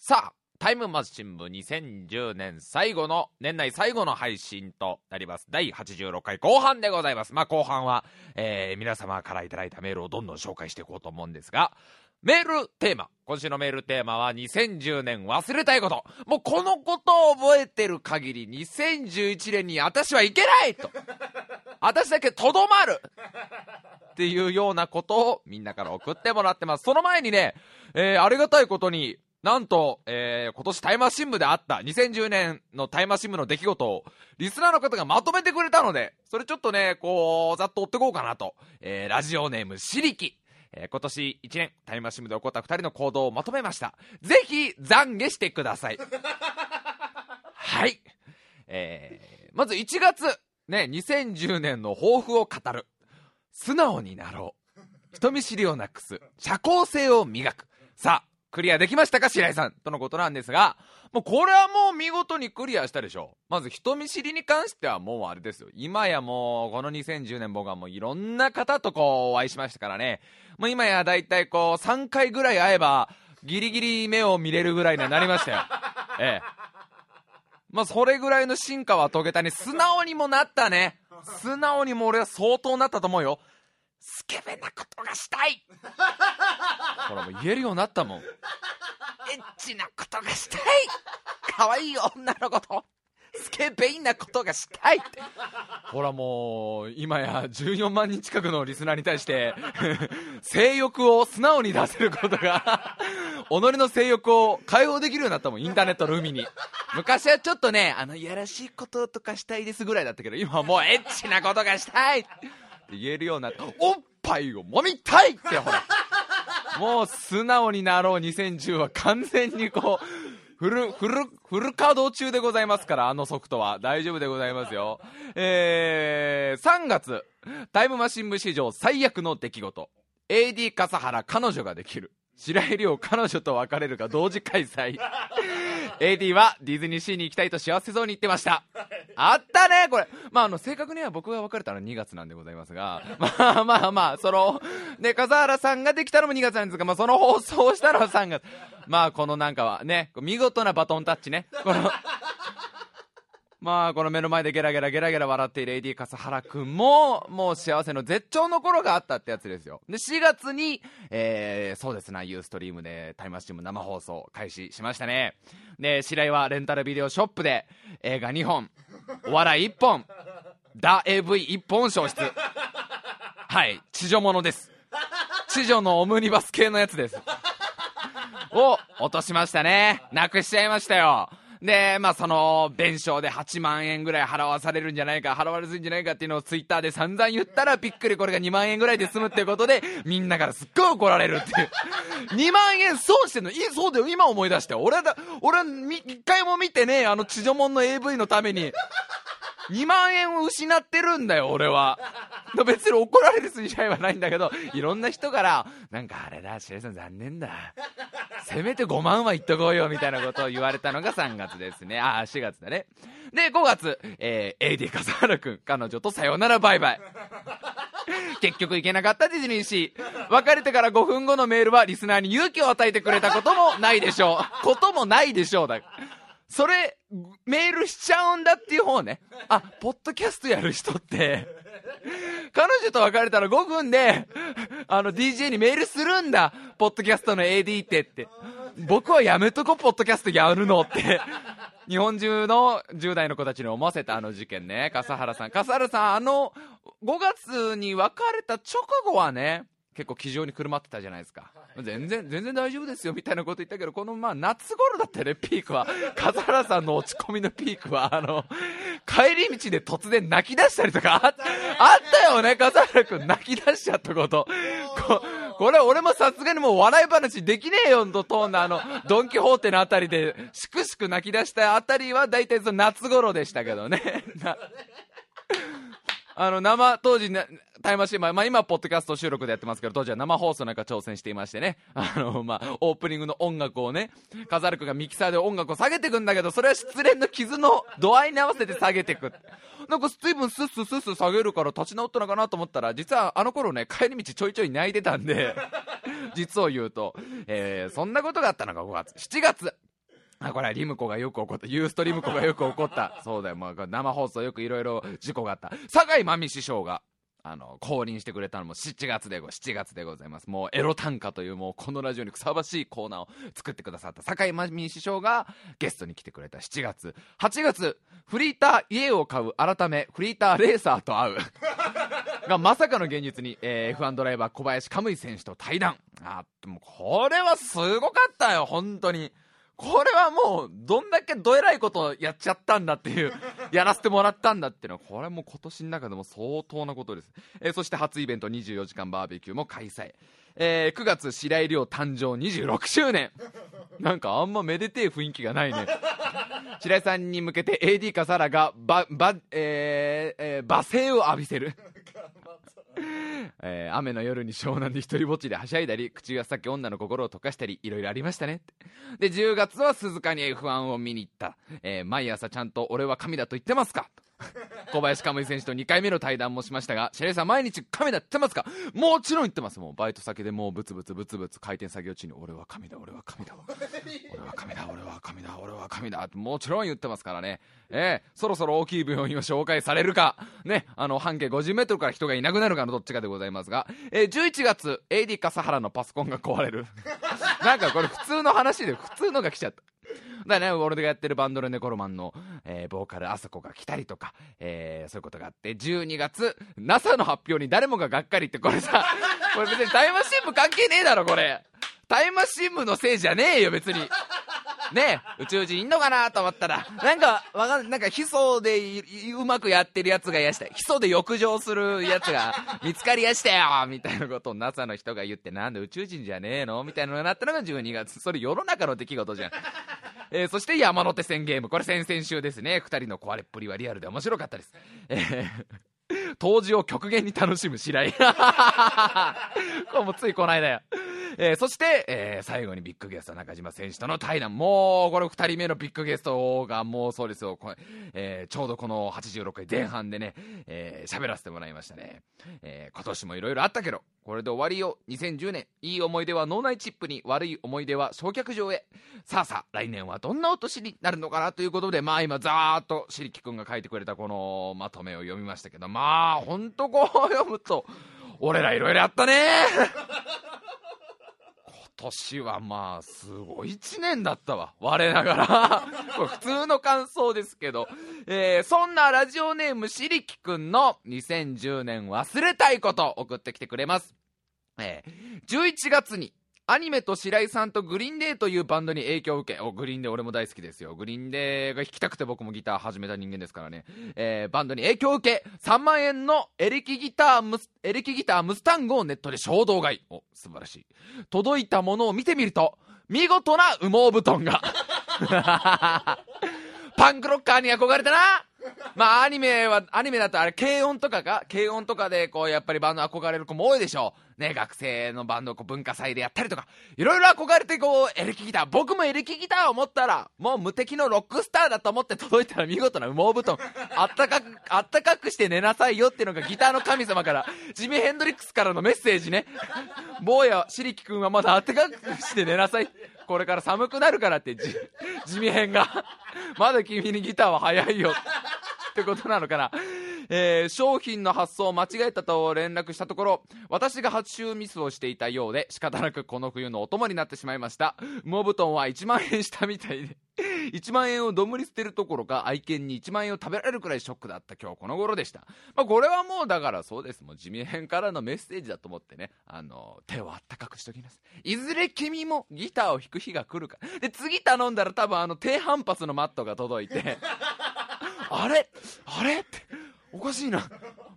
さあ、タイムマシン部2010年最後の、年内最後の配信となります。第86回後半でございます。まあ後半は、えー、皆様からいただいたメールをどんどん紹介していこうと思うんですが、メールテーマ。今週のメールテーマは2010年忘れたいこと。もうこのことを覚えてる限り2011年に私はいけないと。私だけとどまるっていうようなことをみんなから送ってもらってます。その前にね、えー、ありがたいことに、なんと、えー、今年タイマー新聞であった2010年のタイマー新聞の出来事をリスナーの方がまとめてくれたので、それちょっとね、こう、ざっと追ってこうかなと。えー、ラジオネームしりき。えー、今年1年タイマー新聞で起こった2人の行動をまとめました。ぜひ懺悔してください。はい。えー、まず1月、ね、2010年の抱負を語る。素直になろう。人見知りをなくす。社交性を磨く。さあ、クリアできましたか白井さんとのことなんですが、もうこれはもう見事にクリアしたでしょ。まず人見知りに関してはもうあれですよ。今やもう、この2010年僕はもういろんな方とこうお会いしましたからね。もう今やだいたいこう3回ぐらい会えば、ギリギリ目を見れるぐらいにはなりましたよ。ええ。まあそれぐらいの進化は遂げたね。素直にもなったね。素直にも俺は相当なったと思うよ。スケベなことがしたい。ほらもう言えるようになったもん。エッチなことがしたい。可愛い女の子と。スケベイなことがしたいって。ほらもう今や14万人近くのリスナーに対して性欲を素直に出せることが己の性欲を解放できるようになったもんインターネットの海に。昔はちょっとねあのいやらしいこととかしたいですぐらいだったけど今はもうエッチなことがしたいって言えるようになっておっぱいを揉みたいってほら もう素直になろう2010は完全にこうフル、フル、フル稼働中でございますから、あのソフトは。大丈夫でございますよ。えー、3月、タイムマシン部史上最悪の出来事。AD 笠原彼女ができる。白井亮彼女と別れるが同時開催 AD はディズニーシーに行きたいと幸せそうに言ってました。あったねこれ。まああの正確には僕が別れたのは2月なんでございますが まあまあまあそのね笠原さんができたのも2月なんですがまあその放送をしたのは3月。まあこのなんかはね見事なバトンタッチね。このまあ、この目の前でゲラゲラゲラゲラ笑っている AD 笠原くんも、もう幸せの絶頂の頃があったってやつですよ。で、4月に、えー、そうですな、ユーストリームでタイムマシンも生放送開始しましたね。で、白井はレンタルビデオショップで映画2本、お笑い1本、ダ AV1 本消失。はい、地上物です。地上のオムニバス系のやつです。を落としましたね。なくしちゃいましたよ。で、まあ、その、弁償で8万円ぐらい払わされるんじゃないか、払われずんじゃないかっていうのをツイッターで散々言ったら、びっくりこれが2万円ぐらいで済むってことで、みんなからすっごい怒られるっていう。2万円損してんのいそうだよ、今思い出して。俺だ、俺は一回も見てね、あの、地上門の AV のために。2万円を失ってるんだよ、俺は。別に怒られる筋合いはないんだけど、いろんな人から、なんかあれだ、白井さん残念だ。せめて5万は言っとこうよ、みたいなことを言われたのが3月ですね。あ、4月だね。で、5月、えー、AD 笠原くん、彼女とさよならバイバイ。結局行けなかったディズニーシー。別れてから5分後のメールはリスナーに勇気を与えてくれたこともないでしょう。こともないでしょうだ。それ、メールしちゃうんだっていう方ね。あ、ポッドキャストやる人って、彼女と別れたら5分で、あの、DJ にメールするんだ。ポッドキャストの AD ってって。僕はやめとこ、ポッドキャストやるのって。日本中の10代の子たちに思わせたあの事件ね。笠原さん。笠原さん、あの、5月に別れた直後はね、結構気丈に車ってたじゃないですか。全然全然大丈夫ですよみたいなこと言ったけどこのまあ夏頃だったよねピークは。笠原さんの落ち込みのピークはあの帰り道で突然泣き出したりとかああったよね笠原君泣き出しちゃったこと。ここれ俺もさすがにもう笑い話できねえよとトーンのあのドン・キホーテのあたりでしくしく泣き出したあたりは大体その夏頃でしたけどね。あの、生、当時、ね、タイムマシン、まあ、今、ポッドキャスト収録でやってますけど、当時は生放送なんか挑戦していましてね、あの、まあ、オープニングの音楽をね、カザルクがミキサーで音楽を下げてくんだけど、それは失恋の傷の度合いに合わせて下げてく。なんか、随分スッススッス下げるから立ち直ったのかなと思ったら、実はあの頃ね、帰り道ちょいちょい泣いてたんで、実を言うと、えー、そんなことがあったのが5月。7月、あこれはリムコがよく起こった。ユーストリムコがよく起こった。そうだよ、まあ、生放送よくいろいろ事故があった。酒井真美師匠があの降臨してくれたのも7月でご7月でございます。もうエロ短歌というもうこのラジオにふさわしいコーナーを作ってくださった酒井真美師匠がゲストに来てくれた7月。8月フリーター家を買う改めフリーターレーサーと会う。がまさかの現実に、えー、F1 ドライバー小林カムイ選手と対談。あもうこれはすごかったよ本当に。これはもう、どんだけどえらいことやっちゃったんだっていう、やらせてもらったんだっていうのは、これはもう今年の中でも相当なことです。えー、そして初イベント24時間バーベキューも開催。えー、9月白井亮誕生26周年。なんかあんまめでてえ雰囲気がないね。白井さんに向けて AD かサラが、ば、ば、えー、えー、罵声を浴びせる。えー、雨の夜に湘南で一人ぼっちではしゃいだり口がさっき女の心を溶かしたりいろいろありましたね。で10月は鈴鹿に F1 を見に行った、えー、毎朝ちゃんと俺は神だと言ってますか？小林カムイ選手と2回目の対談もしましたが、白井さん毎日神だって言ってますか？もちろん言ってます。もうバイト先でもうブツブツブツブツ回転作業中に俺は神だ、俺は神だ、俺は神だ、俺は神だ、俺は神だってもちろん言ってますからね。えー、そろそろ大きい病院を紹介されるか、ね、あの、半径50メートルから人がいなくなるかのどっちかでございますが、えー、11月、AD 笠原のパソコンが壊れる。なんかこれ普通の話で普通のが来ちゃった。だね、俺がやってるバンドルネコロマンの、えー、ボーカルあそこが来たりとか、えー、そういうことがあって、12月、NASA の発表に誰もががっかりって、これさ、これ別にタイムマシン部関係ねえだろ、これ。タイムマシン部のせいじゃねえよ、別に。ね宇宙人いんのかなと思ったら、なんか、わかんなんか、ヒ素でうまくやってるやつがいやした。ヒ素で浴場するやつが見つかりやしたよみたいなことを NASA の人が言って、なんで宇宙人じゃねえのみたいなのになったのが12月。それ世の中の出来事じゃん。えー、そして山手線ゲーム。これ先々週ですね。二人の壊れっぷりはリアルで面白かったです。えー、当時を極限に楽しむ白井。これもついこの間よ。えー、そして、えー、最後にビッグゲスト中島選手との対談。もう、これ2人目のビッグゲストがもうそうですよ。これえー、ちょうどこの86回前半でね、えー、喋らせてもらいましたね。えー、今年もいろいろあったけど、これで終わりよ。2010年、いい思い出は脳内チップに、悪い思い出は焼却場へ。さあさあ、来年はどんなお年になるのかなということで、まあ今、ざーっとしりきくんが書いてくれたこのまとめを読みましたけど、まあ、ほんとこう読むと、俺らいろいろあったね年はまあ、すごい1年だったわ。我ながら。普通の感想ですけど。えー、そんなラジオネームしりきくんの2010年忘れたいこと送ってきてくれます。えー、11月にアニメと白井さんと Green Day というバンドに影響を受け、お、 Green Day 俺も大好きですよ。 Green Day が弾きたくて僕もギター始めた人間ですからね。えー、バンドに影響を受け、3万円のエレキギター Mus、エレキギター Mustang をネットで衝動買い。お、素晴らしい。届いたものを見てみると、見事な羽毛布団が。パンクロッカーに憧れたなまあアニメは、アニメだとあれ、軽音とかか？軽音とかでこうやっぱりバンド憧れる子も多いでしょう。ね、学生のバンドをこう文化祭でやったりとか、いろいろ憧れてこう、エレキギター、僕もエレキギターを持ったら、もう無敵のロックスターだと思って届いたら見事な羽毛布団、あったかく、あったかくして寝なさいよっていうのがギターの神様から、ジミ・ヘンドリックスからのメッセージね。坊や、シリキ君はまだあったかくして寝なさい。これから寒くなるからってジ、ジミヘンが、まだ君にギターは早いよ。ってことなのかな。えー、商品の発送を間違えたと連絡したところ、私が発注ミスをしていたようで、仕方なくこの冬のお供になってしまいました。羽毛布団は1万円したみたいで。1万円をどんぶり捨てるところか愛犬に1万円を食べられるくらいショックだった今日この頃でした。まあ、これはもうだからそうです。もう地味編からのメッセージだと思ってね、あの、手をあったかくしときます。いずれ君もギターを弾く日が来るから。で、次頼んだら多分あの低反発のマットが届いて、あれ？あれ？って。おかしいな。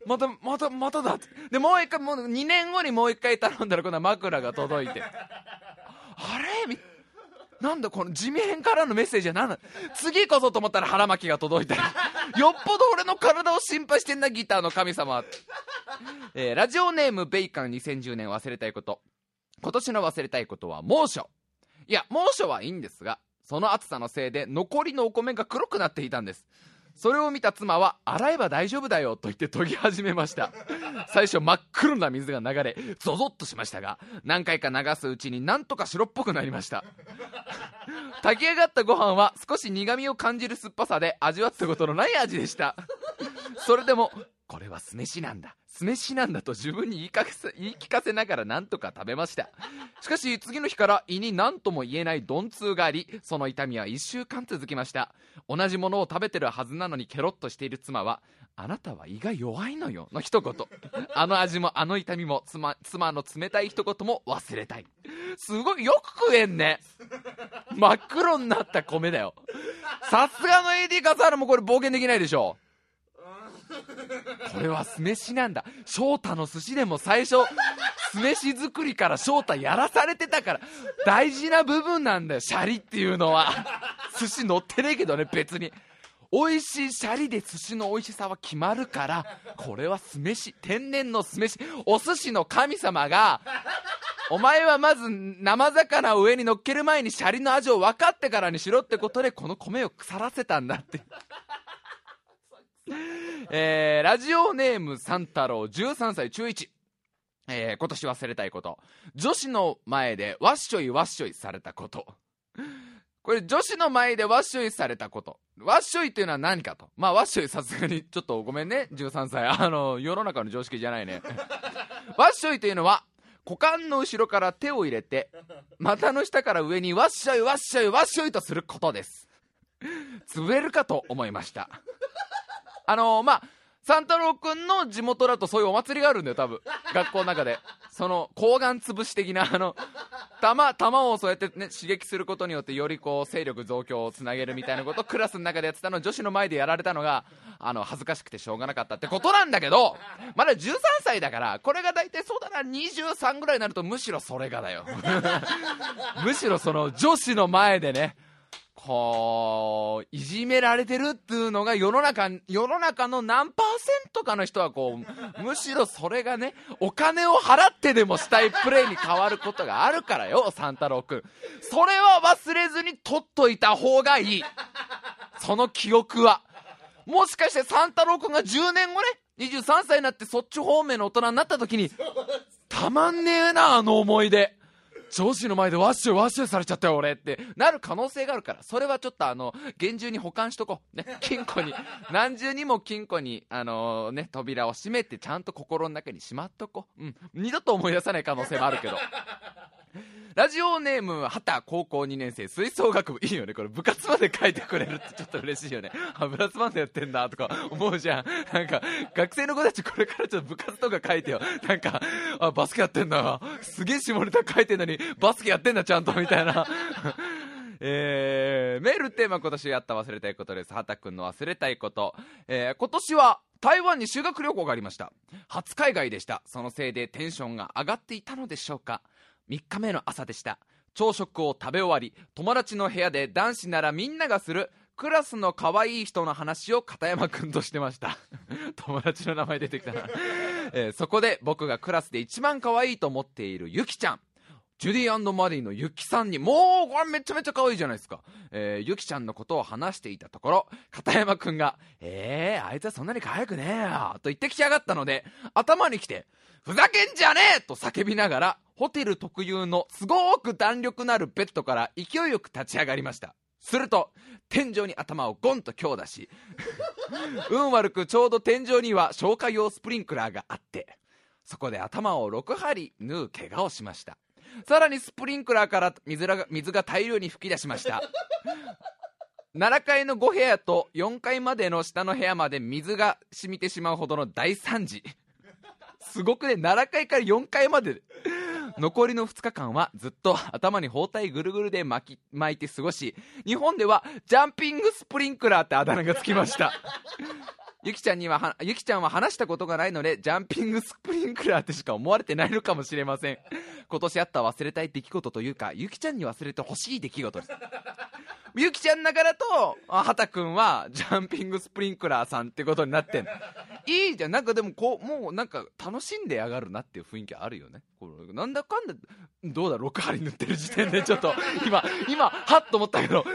また、また、まただ。って。で、もう一回、もう2年後にもう一回頼んだら、今度は枕が届いて。あれ？なんだこの地面からのメッセージは何だ次こそと思ったら腹巻きが届いたよっぽど俺の体を心配してんなギターの神様、えー、ラジオネームベイカン2010年忘れたいこと。今年の忘れたいことは猛暑。いや猛暑はいいんですがその暑さのせいで残りのお米が黒くなっていたんです。それを見た妻は洗えば大丈夫だよと言って研ぎ始めました。最初真っ黒な水が流れゾゾッとしましたが何回か流すうちになんとか白っぽくなりました。炊き上がったご飯は少し苦みを感じる酸っぱさで味わったことのない味でした。それでもこれは酢飯なんだ。酢飯なんだと自分に言いかせ言い聞かせながら何とか食べました。しかし次の日から胃に何とも言えない鈍痛がありその痛みは1週間続きました。同じものを食べてるはずなのにケロッとしている妻はあなたは胃が弱いのよの一言。あの味もあの痛みも妻妻の冷たい一言も忘れたい。すごいよく食えんね。真っ黒になった米だよ。さすがの AD 笠原もこれ冒険できないでしょ。これは酢飯なんだ。翔太の寿司でも最初酢飯作りから翔太やらされてたから大事な部分なんだよシャリっていうのは。寿司乗ってねえけどね別に。美味しいシャリで寿司の美味しさは決まるからこれは酢飯天然の酢飯。お寿司の神様がお前はまず生魚を上に乗っける前にシャリの味を分かってからにしろってことでこの米を腐らせたんだって。えー、ラジオネーム三太郎13歳中1、えー、今年忘れたいこと。女子の前でわっしょいわっしょいされたこと。これ女子の前でわっしょいされたこと。わっしょいっていうのは何かと。まあわっしょいさすがにちょっとごめんね。13歳。あの世の中の常識じゃないね。わっしょいというのは股間の後ろから手を入れて股の下から上にわっしょいわっしょいわっしょいとすることです。潰れるかと思いました。あのー、まあ三太郎くんの地元だとそういうお祭りがあるんだよ多分。学校の中で。その抗がん潰し的なあの玉玉をそうやってね刺激することによってよりこう勢力増強をつなげるみたいなことをクラスの中でやってたの女子の前でやられたのがあの恥ずかしくてしょうがなかったってことなんだけどまだ13歳だからこれが大体そうだな23ぐらいになるとむしろそれがだよ。むしろその女子の前でねこう、いじめられてるっていうのが世の中、世の中の何パーセントかの人はこう、むしろそれがね、お金を払ってでもしたいプレイに変わることがあるからよ、三太郎くん。それは忘れずに取っといた方がいい。その記憶は。もしかして三太郎くんが10年後ね、23歳になってそっち方面の大人になった時に、たまんねえな、あの思い出。上司の前でワッシュワッシュされちゃったよ俺ってなる可能性があるからそれはちょっとあの厳重に保管しとこう。ね 金庫に何重にも金庫にあの、ね扉を閉めてちゃんと心の中にしまっとこう。うん。二度と思い出さない可能性もあるけど。ラジオネーム畑高校2年生吹奏楽部。いいよね。これ部活まで書いてくれるってちょっと嬉しいよね。あブラスバンドやってんだとか思うじゃん。なんか学生の子たちこれからちょっと部活とか書いてよ。なんかあバスケやってんだ。すげえ下ネタ書いてんのにバスケやってんだちゃんと。みたいな。えー、メールテーマ今年やった忘れたいことです。畑くんの忘れたいこと、えー、今年は台湾に修学旅行がありました。初海外でした。そのせいでテンションが上がっていたのでしょうか。3日目の朝でした。朝食を食べ終わり友達の部屋で男子ならみんながするクラスの可愛い人の話を片山君としてました。友達の名前出てきたな、えー、そこで僕がクラスで一番可愛いと思っているゆきちゃん。ジュディマディのゆきさんに、もう、これめちゃめちゃ可愛いじゃないですか。えー、ゆきちゃんのことを話していたところ、片山くんが、えー、あいつはそんなに可愛くねえよ、と言ってきやがったので、頭に来て、ふざけんじゃねえと叫びながら、ホテル特有のすごく弾力のあるベッドから勢いよく立ち上がりました。すると、天井に頭をゴンと強打し、運悪くちょうど天井には消火用スプリンクラーがあって、そこで頭を6針縫う怪我をしました。さらにスプリンクラーから水が水が大量に噴き出しました。7階の5部屋と4階までの下の部屋まで水が染みてしまうほどの大惨事。すごくね7階から4階まで。残りの2日間はずっと頭に包帯ぐるぐるで巻き巻いて過ごし日本ではジャンピングスプリンクラーってあだ名がつきました。ゆきちゃんにはゆきちゃんは話したことがないのでジャンピングスプリンクラーってしか思われてないのかもしれません。今年あった忘れたい出来事というかゆきちゃんに忘れてほしい出来事です。ゆきちゃんだからと畑君はジャンピングスプリンクラーさんってことになってんいいじゃん。なんかでもこうもうなんか楽しんでやがるなっていう雰囲気あるよね。これなんだかんだどうだ6針塗ってる時点でちょっと今今はっと思ったけど。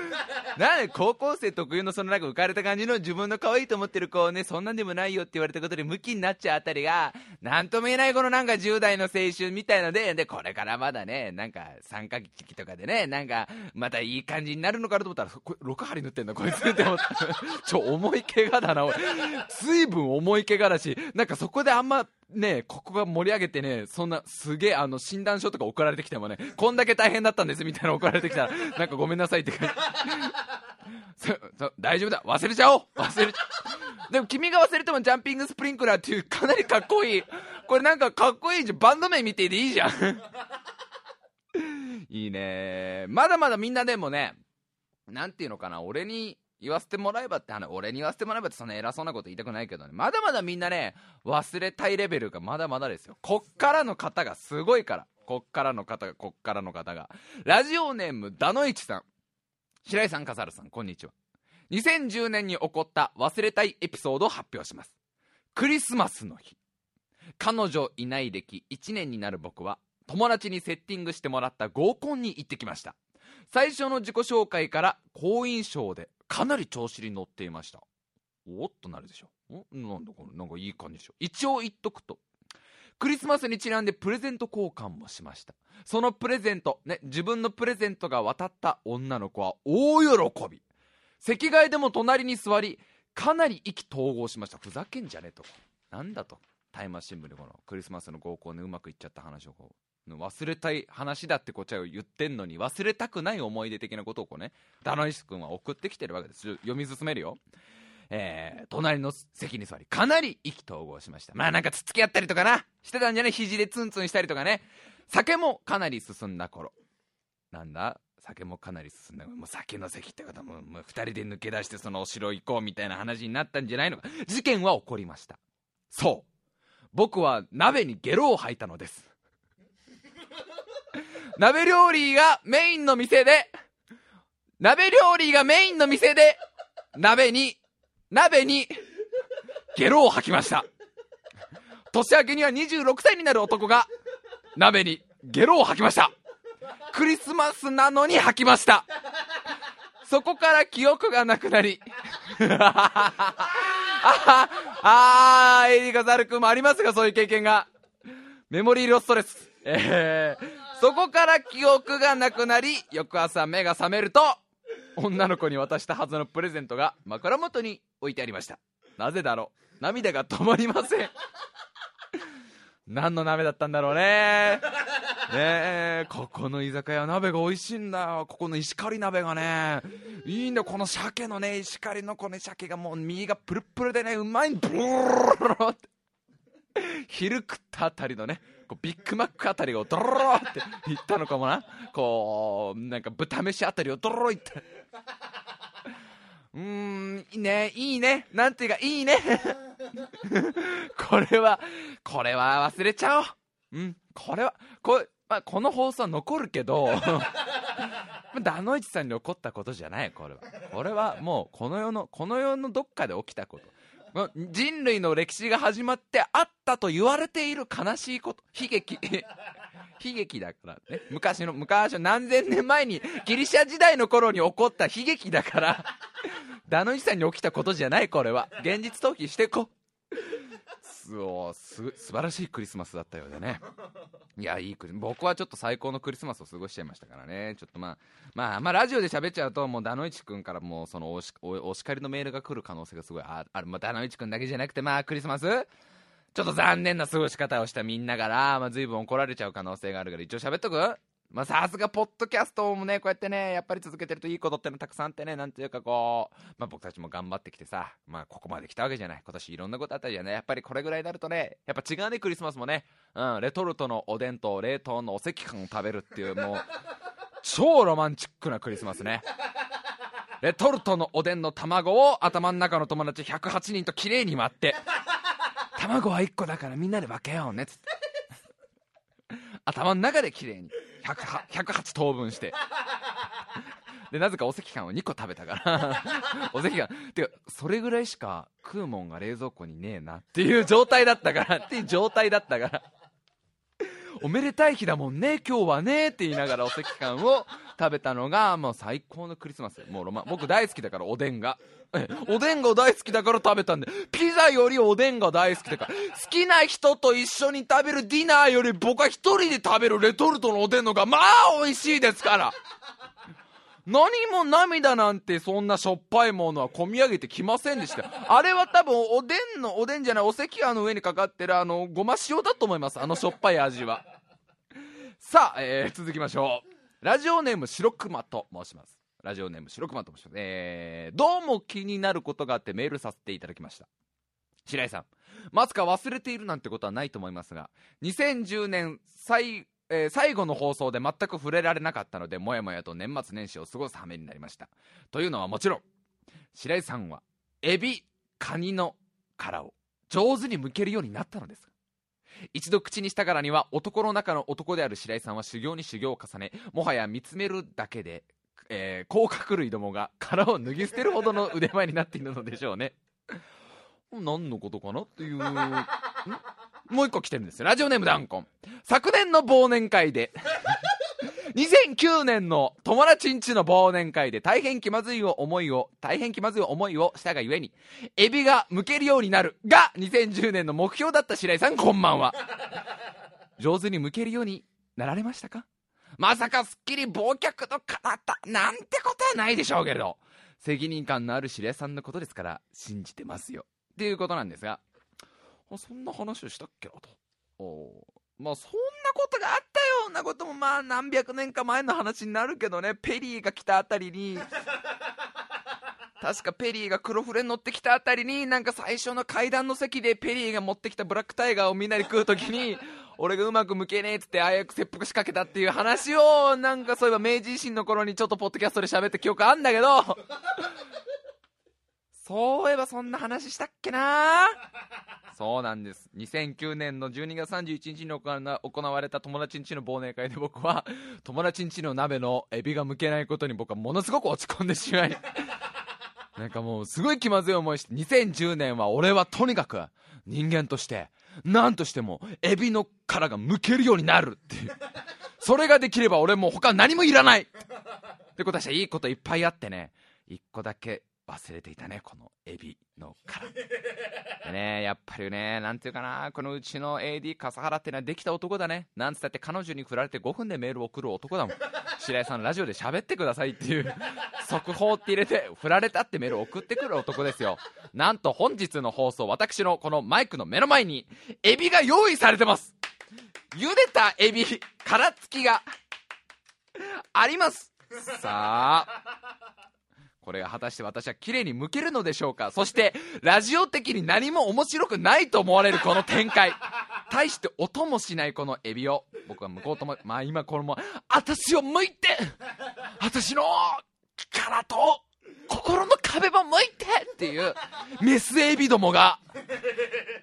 なんで高校生特有のそのなんか浮かれた感じの自分の可愛いと思ってる子をねそんなんでもないよって言われたことでムキになっちゃうあたりがなんとも言えないこのなんか10代の青春みたいのででこれからまだねなんか3ヶ月とかでねなんかまたいい感じになるのかなと思ったらこれ6針塗ってんだこいつって思った。ちょ重い怪我だな俺随分重い怪我だしなんかそこであんまねここが盛り上げてねそんなすげえあの診断書とか送られてきてもねこんだけ大変だったんですみたいなの 送られてきたらなんかごめんなさいって感じ。そそ大丈夫だ。忘れちゃおう。忘れちゃでも君が忘れてもジャンピングスプリンクラーっていうかなりかっこいい。これなんかかっこいいじゃん。バンド名見てでいいじゃん。いいね。まだまだみんなでもねなんていうのかな。俺に言わせてもらえばって話俺に言わせてもらえばってそんな偉そうなこと言いたくないけどね。まだまだみんなね忘れたいレベルがまだまだですよ。こっからの方がすごいから。こっからの方がこっからの方が。ラジオネームダノイチさん。白井さん笠原さんこんにちは。2010年に起こった忘れたいエピソードを発表します。クリスマスの日。彼女いない歴1年になる僕は友達にセッティングしてもらった合コンに行ってきました。最初の自己紹介から好印象でかなり調子に乗っていました。おっとなるでしょ。おなんだこれ。なんかいい感じでしょ。一応言っとくと。クリスマスにちなんでプレゼント交換もしました。そのプレゼントね自分のプレゼントが渡った女の子は大喜び。席替えでも隣に座りかなり意気投合しました。ふざけんじゃねえと。なんだと。タイマー新聞でこのクリスマスの合コンでうまくいっちゃった話をこう。忘れたい話だってこっちは言ってんのに忘れたくない思い出的なことをこうねダノイス君は送ってきてるわけです。読み進めるよ。えー、隣の席に座りかなり意気投合しました。まあなんかつつき合ったりとかなしてたんじゃない？肘でツンツンしたりとかね。酒もかなり進んだ頃。なんだ？酒もかなり進んだもう酒の席ってことももう2人で抜け出してそのお城行こうみたいな話になったんじゃないのか。事件は起こりました。そう。僕は鍋にゲロを吐いたのです。鍋料理がメインの店で鍋料理がメインの店で鍋に鍋にゲロを吐きました。年明けには26歳になる男が鍋にゲロを吐きました。クリスマスなのに吐きました。そこから記憶がなくなり。ああエリカザル君もありますがそういう経験が。メモリーロストですえー、そこから記憶がなくなり翌朝目が覚めると女の子に渡したはずのプレゼントが枕元に置いてありました。なぜだろう？涙が止まりません。何の鍋だったんだろうね。ねえここの居酒屋鍋が美味しいんだ。よここの石狩鍋がね。いいんだこの鮭のね石狩のこの鮭がもう身がプルプルでねうまいんブルーって昼食ったあたりのねこうビッグマックあたりをドロロって言ったのかもな。こうなんか豚飯あたりをドロロいってうーんいいねいいね。なんていうかいいね。これはこれは忘れちゃおう。うんこれはこ,、まあ、この放送は残るけど。ダノイチさんに起こったことじゃないこれは。これはもうこの世のこの世のどっかで起きたこと。人類の歴史が始まってあったと言われている悲しいこと。悲劇。悲劇だからね。昔の昔の何千年前にギリシャ時代の頃に起こった悲劇だから。ダノイさんに起きたことじゃないこれは。現実逃避してこそうす素晴らしいクリスマスだったようでね。いやいいクリ僕はちょっと最高のクリスマスを過ごしちゃいましたからね。ちょっとまあまあまあラジオで喋っちゃうともうダノイチ君からもうそのおしお叱りのメールが来る可能性がすごいあある、まあ、ダノイチ君だけじゃなくてまあクリスマス？ちょっと残念な過ごし方をしたみんなから、まあ、随分怒られちゃう可能性があるから一応喋っとく？まあさすがポッドキャストもねこうやってねやっぱり続けてるといいことってのたくさんあってねなんていうかこう、まあ、僕たちも頑張ってきてさまあここまで来たわけじゃない。今年いろんなことあったじゃない。やっぱりこれぐらいになるとねやっぱ違うねクリスマスもね。うんレトルトのおでんと冷凍のお赤飯を食べるっていうもう超ロマンチックなクリスマスね。レトルトのおでんの卵を頭の中の友達108人と綺麗に割って卵は1個だからみんなで分けようねつって。頭の中で綺麗に。108, 108等分して。でなぜかお赤飯を2個食べたから。お赤飯てかそれぐらいしか食うもんが冷蔵庫にねえなっていう状態だったからっていう状態だったから。おめでたい日だもんね今日はねって言いながらお赤飯を食べたのがもう最高のクリスマス。もうロマ僕大好きだからおでんが。おでんが大好きだから食べたんで。ピザよりおでんが大好きだから好きな人と一緒に食べるディナーより僕は一人で食べるレトルトのおでんのがまあ美味しいですから。何も涙なんてそんなしょっぱいものは込み上げてきませんでした。あれは多分おでんのおでんじゃないお赤飯の上にかかってるあのごま塩だと思います。あのしょっぱい味は。さあ、えー続きましょう。ラジオネーム白熊と申します。ラジオネーム白熊と申します。えーどうも気になることがあってメールさせていただきました。白井さん。まさか忘れているなんてことはないと思いますが2010年最,、えー最後の放送で全く触れられなかったのでもやもやと年末年始を過ごす羽目になりました。というのはもちろん白井さんはエビカニの殻を上手に剥けるようになったのです一度口にしたからには男の中の男である白井さんは修行に修行を重ねもはや見つめるだけで、えー甲殻類どもが殻を脱ぎ捨てるほどの腕前になっているのでしょうね何のことかなっていう。ん？もう一個来てるんですよ。ラジオネームダンコン。昨年の忘年会で、2009年の友達んちの忘年会で大変気まずい思いを、大変気まずい思いをしたがゆえに、エビが剥けるようになるが、2010年の目標だった白井さん、こんばんは。上手に剥けるようになられましたか？まさかすっきり忘却のかなったなんてことはないでしょうけれど。責任感のある白井さんのことですから信じてますよ。っていうことなんですが。あそんな話をしたっけなと。まあそんなことがあったようなこともまあ何百年か前の話になるけどね。ペリーが来たあたりに。確かペリーが黒船乗ってきたあたりになんか最初の階段の席でペリーが持ってきたブラックタイガーをみんなで食う時に俺がうまく向けねえっつってああやく切腹しかけたっていう話をなんかそういえば明治維新の頃にちょっとポッドキャストで喋った記憶あんだけど。そういえばそんな話したっけな？そうなんです。2009年の12月31日に行わ行われた友達ん家の忘年会で僕は友達ん家の鍋のエビが剥けないことに僕はものすごく落ち込んでしまい なんかもうすごい気まずい思いして2010年は俺はとにかく人間として何としてもエビの殻が剥けるようになるっていう。それができれば俺もう他何もいらないって。ことはしたらいいこといっぱいあってね一個だけ忘れていたねこのエビの殻。でねやっぱりねなんていうかなこのうちの AD 笠原ってのはできた男だね。なんつったって彼女に振られて5分でメールを送る男だもん。白井さんラジオで喋ってくださいっていう速報って入れて振られたってメールを送ってくる男ですよ。なんと本日の放送私のこのマイクの目の前にエビが用意されてます。茹でたエビ殻付きがあります。さあ。これが果たして私は綺麗に剥けるのでしょうか？そしてラジオ的に何も面白くないと思われるこの展開。対して音もしないこのエビを僕は剥こうと思まあ今これも私を剥いて私の殻と心の壁も剥いてっていうメスエビどもが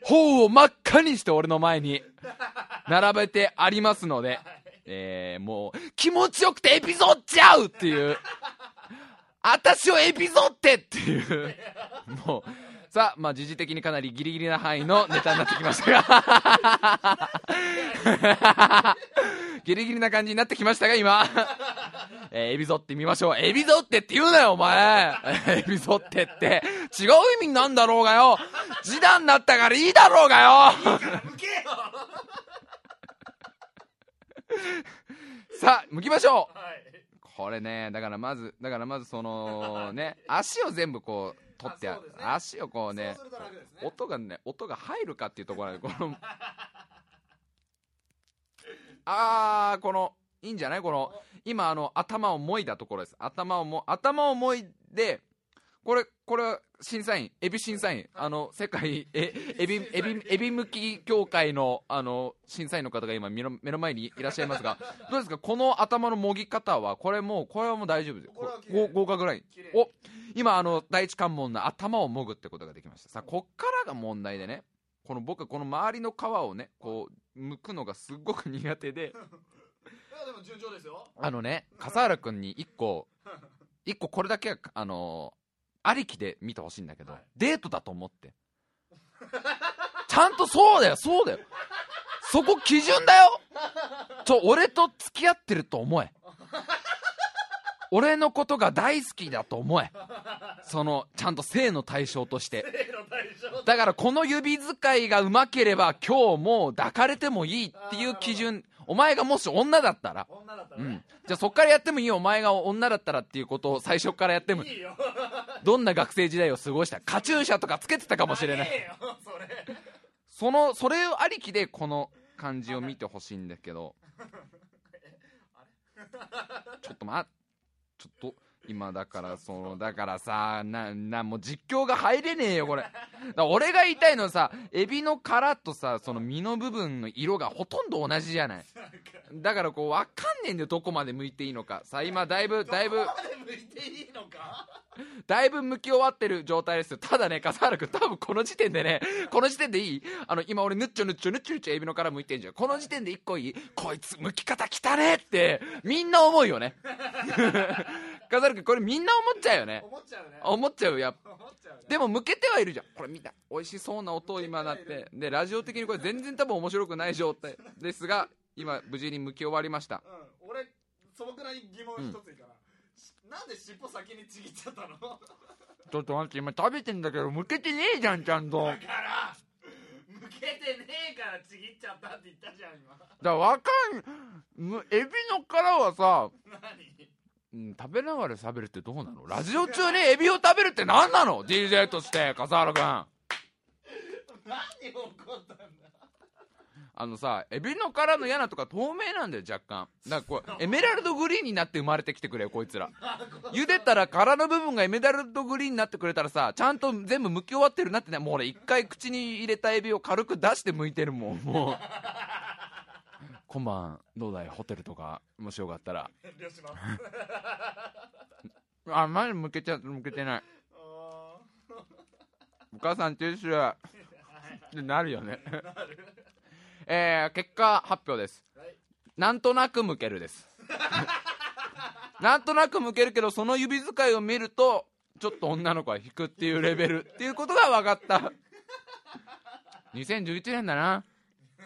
頬を真っ赤にして俺の前に並べてありますので、えー、もう気持ちよくてエビゾっちゃうっていう私をエビゾってっていう。もうさあまあ時事的にかなりギリギリな範囲のネタになってきましたが。ギリギリな感じになってきましたが今、えーエビゾってみましょう。エビゾってって言うなよお前。エビゾってって。違う意味なんだろうがよ。示談になったからいいだろうがよ。さあ向きましょうこれねだからまずだからまずその ね足を全部こう取ってあね。足をこうねそうね。音がね音が入るかっていうところでこの あーこのいいんじゃない？この今あの頭をもいだところです。頭をも頭をもいでこれこれは審査員エビ審査員あの世界えエビエビエビ向き協会のあの審査員の方が今目の目の前にいらっしゃいますが どうですか？この頭のもぎ方はこれもうこれはもう大丈夫ですこれは綺麗。ご合格ライお今あの第一関門の頭をもぐってことができました。さあこっからが問題でねこの僕はこの周りの皮をねこう剥くのがすっごく苦手で いやでも順調ですよ。あのね笠原君に一個一個これだけはあのありきで見てほしいんだけど、はい。デートだと思って。ちゃんとそうだよそうだよ。そこ基準だよ。ちょ俺と付き合ってると思え。俺のことが大好きだと思え。そのちゃんと性の対象として。だからこの指使いがうまければ今日もう抱かれてもいいっていう基準。お前がもし女だったら。女だったらね。うん、じゃあそっからやってもいいよ。お前が女だったらっていうことを最初からやっても。いいよどんな学生時代を過ごしたカチューシャとかつけてたかもしれない。そのそれありきでこの感じを見てほしいんだけど。ちょっとまちょっと今だからそのだからさななもう実況が入れねえよこれ。俺が言いたいのはさエビの殻とさその身の部分の色がほとんど同じじゃない。だからこう分かんねえんだよどこまで向いていいのか。さあ今だいぶだいぶだいぶ向き終わってる状態ですよ。ただね笠原君多分この時点でねこの時点でいい。あの今俺ぬっちょぬっちょぬっちょぬっちょエビの殻向いてんじゃん。この時点で一個いい。こいつ向き方汚ねってみんな思うよね。笠 原君これみんな思っちゃうよね。思っちゃうね。思っちゃうやっぱ。ね。でも向けてはいるじゃん。これ見た美味しそうな音を今なって。でラジオ的にこれ全然多分面白くない状態ですが今無事に向き終わりました。うん。俺素朴な疑問一ついいかな、しなんで尻尾先にちぎっちゃったの？だかちょっと待って今食べてんだけど向けてねえじゃんちゃんと。ら向けてねえからちぎっちゃったって言ったじゃん今。だからわかんむエビの殻はさ何？うん、食べながら喋るってどうなの？ラジオ中にエビを食べるって何なの？DJ として笠原君何起こったんだ？あのさエビの殻の嫌なとか透明なんだよ若干。だからこうエメラルドグリーンになって生まれてきてくれよこいつら。茹でたら殻の部分がエメラルドグリーンになってくれたらさちゃんと全部剥き終わってるなってねもう俺一回口に入れたエビを軽く出して剥いてるもんもう今晩どうだいホテルとかもしよかったら。遠慮しますあマジ剥けちゃ剥けてない。あお母さんティッシュってなるよね。えー、結果発表です。はい。なんとなく剥けるです。なんとなく剥けるけどその指使いを見るとちょっと女の子は引くっていうレベルっていうことが分かった。2011年だな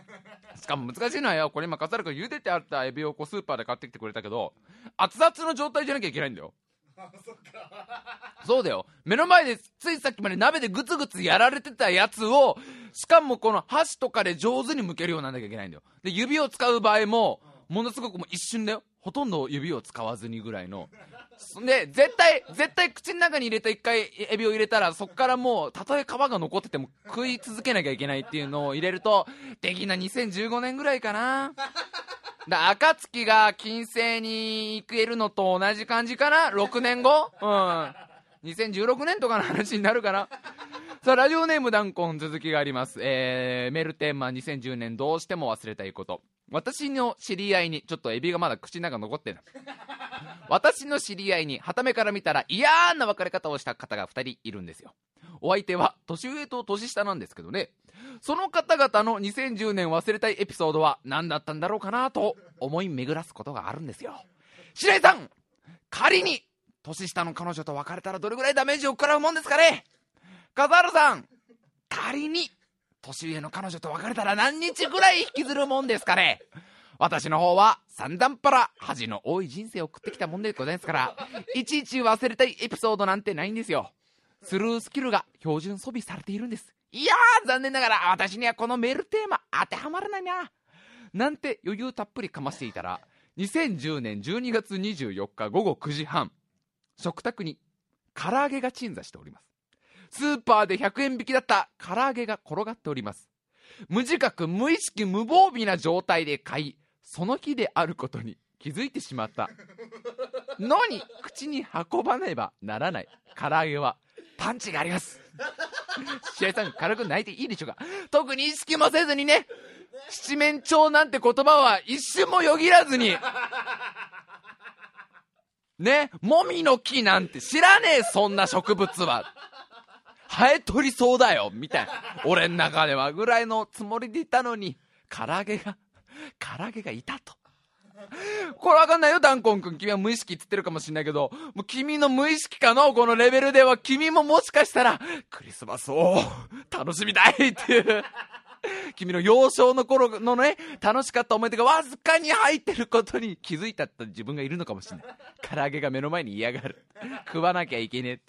しかも難しいのはよこれ今笠原君茹でてあったエビをこうスーパーで買ってきてくれたけど熱々の状態じゃなきゃいけないんだよ。あそっかそうだよ。目の前でついさっきまで鍋でグツグツやられてたやつをしかもこの箸とかで上手に剥けるようにならなきゃいけないんだよ。で指を使う場合もものすごくもう一瞬だよほとんど指を使わずにぐらいの。で絶対絶対口の中に入れた一回エビを入れたらそっからもうたとえ皮が残ってても食い続けなきゃいけないっていうのを入れると的な2015年ぐらいかな。だ暁が金星に行けるのと同じ感じかな？6年後？うん。2016年とかの話になるかな。さあラジオネームダンコン続きがあります、えー、メルテーマ2010年どうしても忘れたいこと。私の知り合いにちょっとエビがまだ口の中残ってる。私の知り合いに傍目から見たら嫌な別れ方をした方が2人いるんですよ。お相手は年上と年下なんですけどね。その方々の2010年忘れたいエピソードは何だったんだろうかなと思い巡らすことがあるんですよ。白井さん仮に年下の彼女と別れたらどれぐらいダメージを食らうもんですかね。笠原さん仮に年上の彼女と別れたら何日ぐらい引きずるもんですかね？私の方は三段パラ恥の多い人生を送ってきたもんでございますからいちいち忘れたいエピソードなんてないんですよ。スルースキルが標準装備されているんです。いやー残念ながら私にはこのメールテーマ当てはまらないな。なんて余裕たっぷりかましていたら2010年12月24日午後9時半食卓に唐揚げが鎮座しております。スーパーで100円引きだった唐揚げが転がっております。無自覚無意識無防備な状態で買いその日であることに気づいてしまった。のに口に運ばねばならない唐揚げはパンチがあります。試合さん軽く泣いていいでしょうか。特に意識もせずにね。七面鳥なんて言葉は一瞬もよぎらずに。ねもみの木なんて知らねえそんな植物は。生えとりそうだよみたいな。俺の中ではぐらいのつもりでいたのに。唐揚げが唐揚げがいたと。これわかんないよダンコン君。君は無意識っつってるかもしんないけど。もう君の無意識かのこのレベルでは。君ももしかしたらクリスマスを楽しみたいっていう。君の幼少の頃のね、楽しかった思い出がわずかに入ってることに。気づいたって自分がいるのかもしれない。唐揚げが目の前に嫌がる。食わなきゃいけねえって。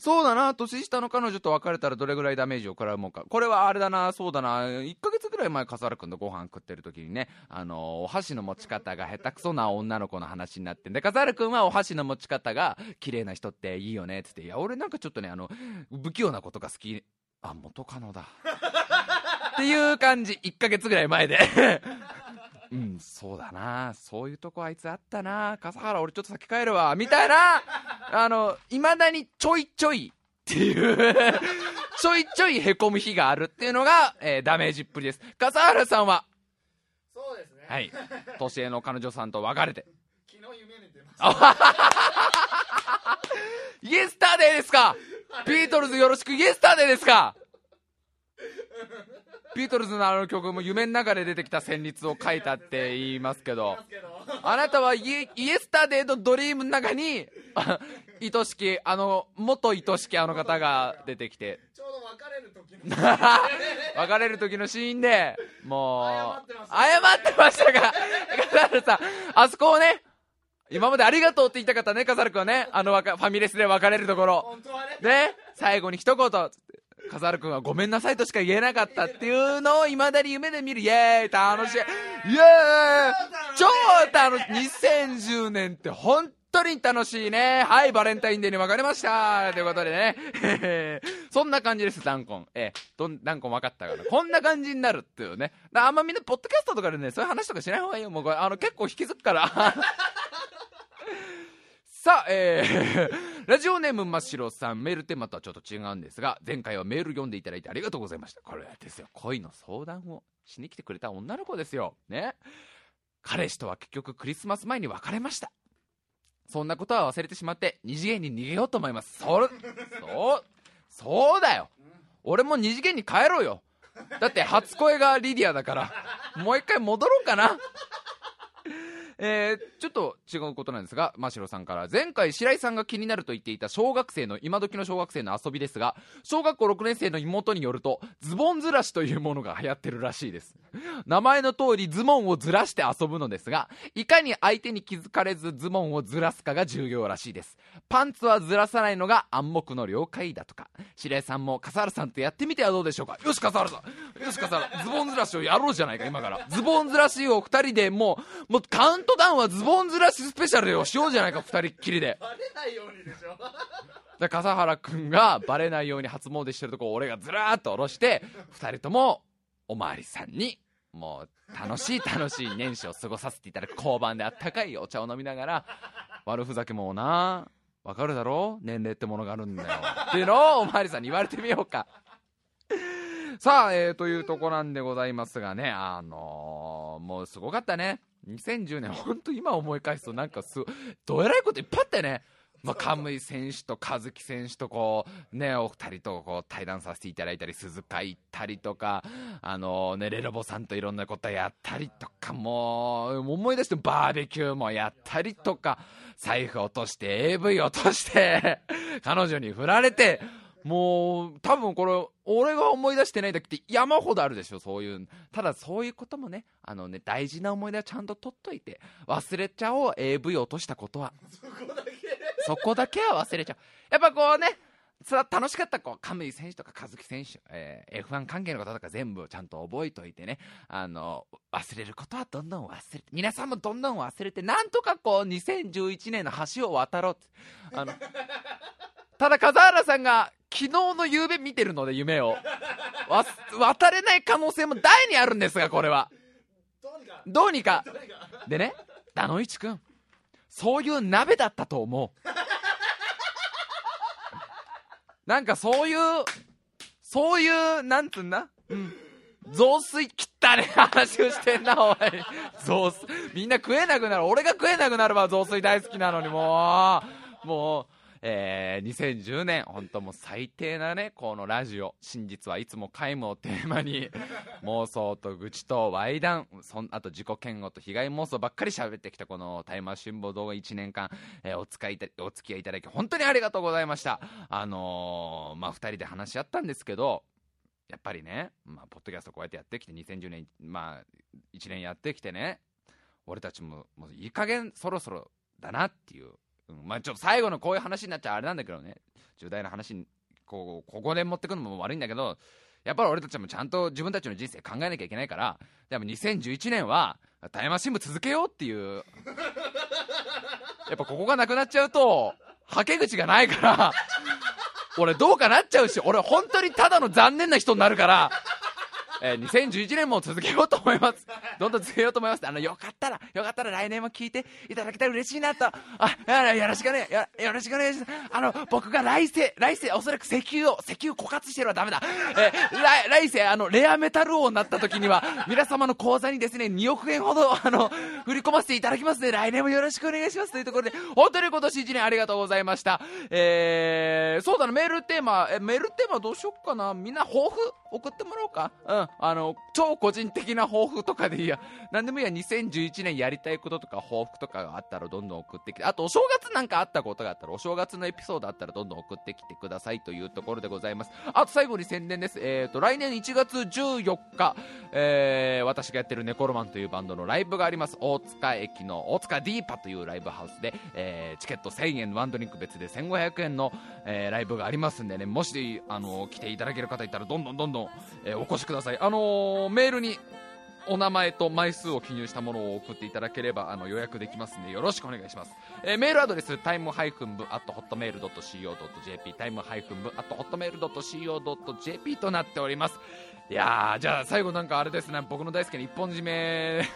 そうだな、年下の彼女と別れたらどれぐらいダメージを食らうもんか。これはあれだな、そうだな、1ヶ月ぐらい前、笠原君とご飯食ってる時にね、あの、お箸の持ち方が下手くそな女の子の話になってんで、笠原君はお箸の持ち方が綺麗な人っていいよね、つって、いや、俺なんかちょっとね、あの、不器用なことが好き。あ、元カノだ。っていう感じ、1ヶ月ぐらい前で。うん、そうだな、そういうとこあいつあったな、笠原、俺ちょっと先帰るわ、みたいな、あの、いまだにちょいちょいっていう、ちょいちょいへこむ日があるっていうのが、えーダメージっぷりです。笠原さんは、そうですね。はい、年上の彼女さんと別れて、昨日夢に出ました Yesterday ですか？ビートルズよろしく。 Yesterday ですか？ビートルズのあの曲も夢の中で出てきた旋律を書いたって言いますけど、あなたは Yes Yesterday とドリームの中に、あ 愛しき、あの、元愛しきあの方が出てきて、ちょうど別れる時の別れる時のシーンで、もう、謝ってましたが、笠原さん、あそこをね、今までありがとうって言いたかったね、笠原君はね、あのファミレスで別れるところ。ね。ね、最後に一言、笠原君はごめんなさいとしか言えなかったっていうのを未だに夢で見る。イエーイ楽しいイエーイ超楽しい !2010 年って本当に楽しいね。はい、バレンタインデーに別れましたということでね。そんな感じです、ダンコン。ええ、どん、ダンコン分かったから。こんな感じになるっていうね。だあんまみんな、ポッドキャストとかでね、そういう話とかしない方がいいよ。もうこれ、あの、結構引きずっから。さあ、えー、ラジオネーム真っ白さん、メールテーマとはちょっと違うんですが、前回はメール読んでいただいてありがとうございました。これですよ、恋の相談をしに来てくれた女の子ですよ。ね。彼氏とは結局クリスマス前に別れました。そんなことは忘れてしまって、二次元に逃げようと思います。それ、そう、そうだよ。俺も二次元に帰ろうよ。だって初恋がリディアだから、もう一回戻ろうかな。えーちょっと違うことなんですが、真城さんから、前回白井さんが気になると言っていた小学生の、今時の小学生の遊びですが、小学校6年生の妹によると、ズボンずらしというものが流行ってるらしいです。名前の通りズボンをずらして遊ぶのですが、いかに相手に気づかれずズボンをずらすかが重要らしいです。パンツはずらさないのが暗黙の了解だとか。白井さんも笠原さんとやってみてはどうでしょうかよし笠原さんよし笠原ズボンずらしをやろうじゃないか今からズボンずらしを二人でもうもうカウントダウンはズボンずらしスペシャルをしようじゃないか二人っきりで。バレないようにでしょ。で笠原君がバレないように初詣してるとこを俺がずらーっと下ろして二人ともおまわりさんにもう楽しい楽しい年始を過ごさせていただく交番であったかいお茶を飲みながら悪ふざけもなわかるだろ？年齢ってものがあるんだよ。っていうのをおまわりさんに言われてみようか。さあ、えー、というとこなんでございますがねあのーもうすごかったね2010年本当今思い返すとなんかすどえらいこといっぱいあったよね。まあ、カムイ選手と和樹選手とこう、ね、お二人とこう対談させていただいたり、鈴鹿行ったりとか、あのね、レロボさんといろんなことやったりとか、もう、思い出してバーベキューもやったりとか、財布落として AV 落として、彼女に振られて、もう、多分これ、俺が思い出してないだけって山ほどあるでしょ、そういう。ただそういうこともね、あのね、大事な思い出はちゃんと取っといて、忘れちゃおう、AV 落としたことは。そこだけそこだけは忘れちゃう。やっぱこうね、さ楽しかったこう、カムイ選手とか和樹選手、えー F1 関係のこととか全部ちゃんと覚えといてね、あの、忘れることはどんどん忘れて、皆さんもどんどん忘れて、なんとかこう、2011年の橋を渡ろうって。あの、ただ風原さんが昨日の夕べ見てるので夢を。わ渡れない可能性も大にあるんですが、これは。どうにかどうにか。でね、ダノイチ君、そういう鍋だったと思う。なんかそういう、そういう、なんつうんだ？うん。雑炊切ったね話をしてんな、おい。雑炊。みんな食えなくなる。俺が食えなくなるわ、雑炊大好きなのに、もう。もう、えー、2010年、本当もう最低なね、このラジオ、真実はいつも皆無をテーマに、妄想と愚痴と歪談、そんあと自己嫌悪と被害妄想ばっかり喋ってきたこのタイマー辛抱動画1年間、えーお使いお付き合いいただき本当にありがとうございました。あのーまあ、2人で話し合ったんですけど、やっぱりね、まあ、ポッドキャストこうやってやってきて2010年、まあ、1年やってきてね俺たちももういい加減そろそろだなっていう、うん。まあ、ちょっと最後のこういう話になっちゃあれなんだけどね。重大な話にこうここで持ってくるのも悪いんだけどやっぱり俺たちもちゃんと自分たちの人生考えなきゃいけないからでも2011年はタイマー新聞続けようっていう。やっぱここがなくなっちゃうとはけ口がないから俺どうかなっちゃうし俺本当にただの残念な人になるからえー2011年も続けようと思います。どんどん続けようと思います。あの、よかったら、よかったら来年も聞いていただけたら嬉しいなと。あ、よろしくね、よよろしくお願いします。あの、僕が来世、来世、おそらく石油を、石油枯渇してるはダメだ。え来、来世、あの、レアメタル王になった時には、皆様の口座にですね、2億円ほど、あの、振り込ませていただきますので、来年もよろしくお願いします。というところで、本当に今年1年ありがとうございました。えー、そうだな、メールテーマ、えメールテーマどうしよっかな。みんな抱負送ってもらおうか。うん。あの、超個人的な抱負とかでいいや。なんでもいいや、2011年やりたいこととか抱負とかがあったらどんどん送ってきて、あとお正月なんかあったことがあったら、お正月のエピソードあったらどんどん送ってきてくださいというところでございます。あと最後に宣伝です。えっ、と、来年1月14日、えー、私がやってるネコロマンというバンドのライブがあります。大塚駅の大塚ディーパというライブハウスで、えーチケット1000円、ワンドリンク別で1500円の、えーライブがありますんでね、もし、あの来ていただける方いたら、どんどんどんどん、えーお越しください。あのーメールに、お名前と枚数を記入したものを送っていただければあの予約できますのでよろしくお願いします、えーメールアドレスタイムハイフン部 at hotmail.co.jp タイムハイフン部 at hotmail.co.jp となっております。いやーじゃあ最後なんかあれですね。僕の大好きな一本締め。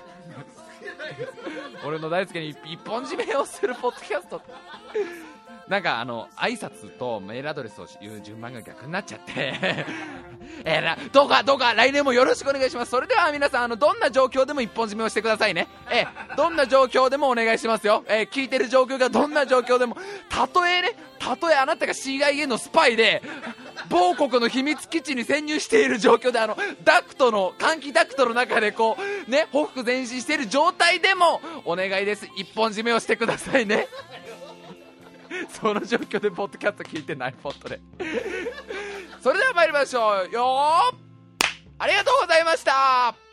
俺の大好きな一本締めをするポッドキャスト。なんかあの挨拶とメールアドレスを言う順番が逆になっちゃって。えーなどうかどうか来年もよろしくお願いします。それでは皆さんあのどんな状況でも一本締めをしてくださいね。えどんな状況でもお願いしますよ。え聞いてる状況がどんな状況でもたとえねたとえあなたが CIA のスパイで某国の秘密基地に潜入している状況であのダクトの換気ダクトの中でこうねほふ前進している状態でもお願いです。一本締めをしてくださいね。その状況でポッドキャスト聞いてないポッドで。それでは参りましょう。よありがとうございました。